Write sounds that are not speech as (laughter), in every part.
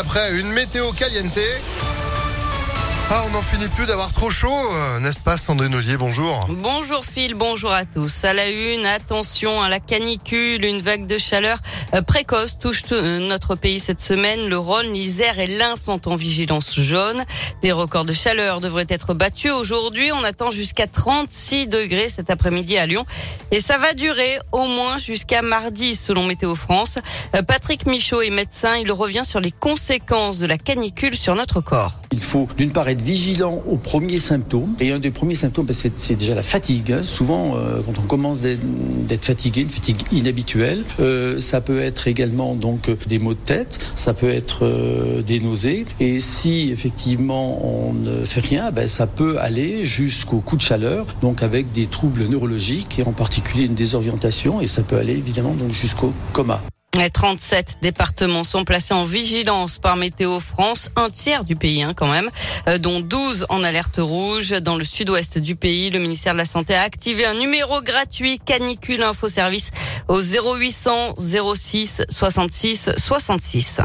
après une météo caliente. Ah, on n'en finit plus d'avoir trop chaud, euh, n'est-ce pas Sandrine Ollier, bonjour. Bonjour Phil, bonjour à tous. À la une, attention à la canicule, une vague de chaleur euh, précoce touche euh, notre pays cette semaine. Le Rhône, l'Isère et l'Ain sont en vigilance jaune. Des records de chaleur devraient être battus aujourd'hui. On attend jusqu'à 36 degrés cet après-midi à Lyon. Et ça va durer au moins jusqu'à mardi selon Météo France. Patrick Michaud est médecin. Il revient sur les conséquences de la canicule sur notre corps. Il faut d'une part être vigilant aux premiers symptômes. Et un des premiers symptômes, ben, c'est déjà la fatigue. Hein. Souvent, euh, quand on commence d'être fatigué, une fatigue inhabituelle, euh, ça peut être également donc des maux de tête, ça peut être euh, des nausées. Et si effectivement on ne fait rien, ben, ça peut aller jusqu'au coup de chaleur, donc avec des troubles neurologiques et en particulier une désorientation. Et ça peut aller évidemment donc jusqu'au coma. 37 départements sont placés en vigilance par Météo France, un tiers du pays hein, quand même, euh, dont 12 en alerte rouge. Dans le sud-ouest du pays, le ministère de la Santé a activé un numéro gratuit canicule info service au 0800 06 66 66.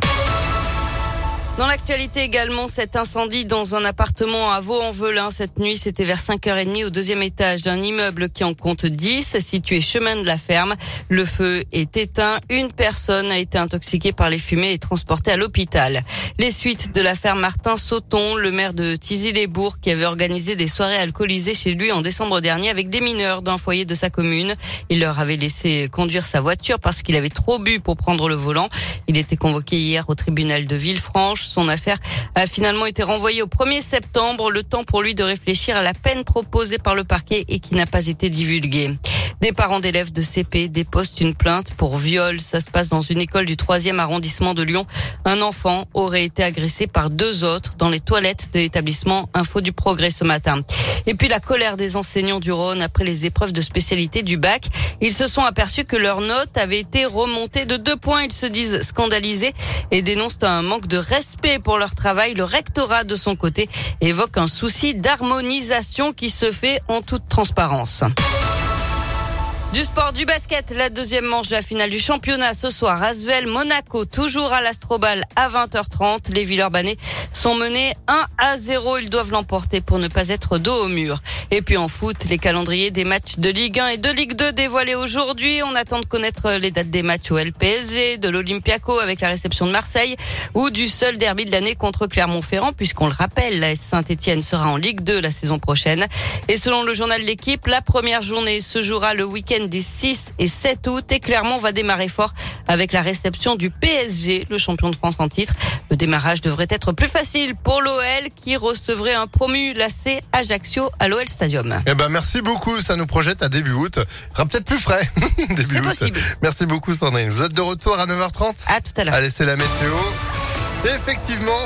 Dans l'actualité également, cet incendie dans un appartement à Vaux-en-Velin cette nuit, c'était vers 5h30 au deuxième étage d'un immeuble qui en compte 10, situé chemin de la ferme. Le feu est éteint. Une personne a été intoxiquée par les fumées et transportée à l'hôpital. Les suites de l'affaire Martin Sauton, le maire de Tizy-les-Bourgs, qui avait organisé des soirées alcoolisées chez lui en décembre dernier avec des mineurs d'un foyer de sa commune. Il leur avait laissé conduire sa voiture parce qu'il avait trop bu pour prendre le volant. Il était convoqué hier au tribunal de Villefranche. Son affaire a finalement été renvoyée au 1er septembre, le temps pour lui de réfléchir à la peine proposée par le parquet et qui n'a pas été divulguée. Des parents d'élèves de CP déposent une plainte pour viol. Ça se passe dans une école du 3e arrondissement de Lyon. Un enfant aurait été agressé par deux autres dans les toilettes de l'établissement Info du Progrès ce matin. Et puis la colère des enseignants du Rhône après les épreuves de spécialité du bac. Ils se sont aperçus que leur note avait été remontée de deux points. Ils se disent scandalisés et dénoncent un manque de respect pour leur travail. Le rectorat, de son côté, évoque un souci d'harmonisation qui se fait en toute transparence. Du sport, du basket, la deuxième manche de la finale du championnat ce soir. Asvel, Monaco, toujours à l'Astrobal à 20h30. Les Villeurbanais sont menés 1 à 0. Ils doivent l'emporter pour ne pas être dos au mur. Et puis en foot, les calendriers des matchs de Ligue 1 et de Ligue 2 dévoilés aujourd'hui. On attend de connaître les dates des matchs au LPSG, de l'Olympiaco avec la réception de Marseille ou du seul derby de l'année contre Clermont-Ferrand puisqu'on le rappelle, la Saint-Etienne sera en Ligue 2 la saison prochaine. Et selon le journal l'équipe, la première journée se jouera le week-end des 6 et 7 août et Clermont va démarrer fort avec la réception du PSG, le champion de France en titre. Le démarrage devrait être plus facile pour l'OL qui recevrait un promu lacé Ajaccio à l'OL Stadium. Eh ben merci beaucoup, ça nous projette à début août. sera peut-être plus frais. (laughs) C'est possible. Merci beaucoup Sandrine. Vous êtes de retour à 9h30 À tout à l'heure. Allez, c'est la météo. Effectivement.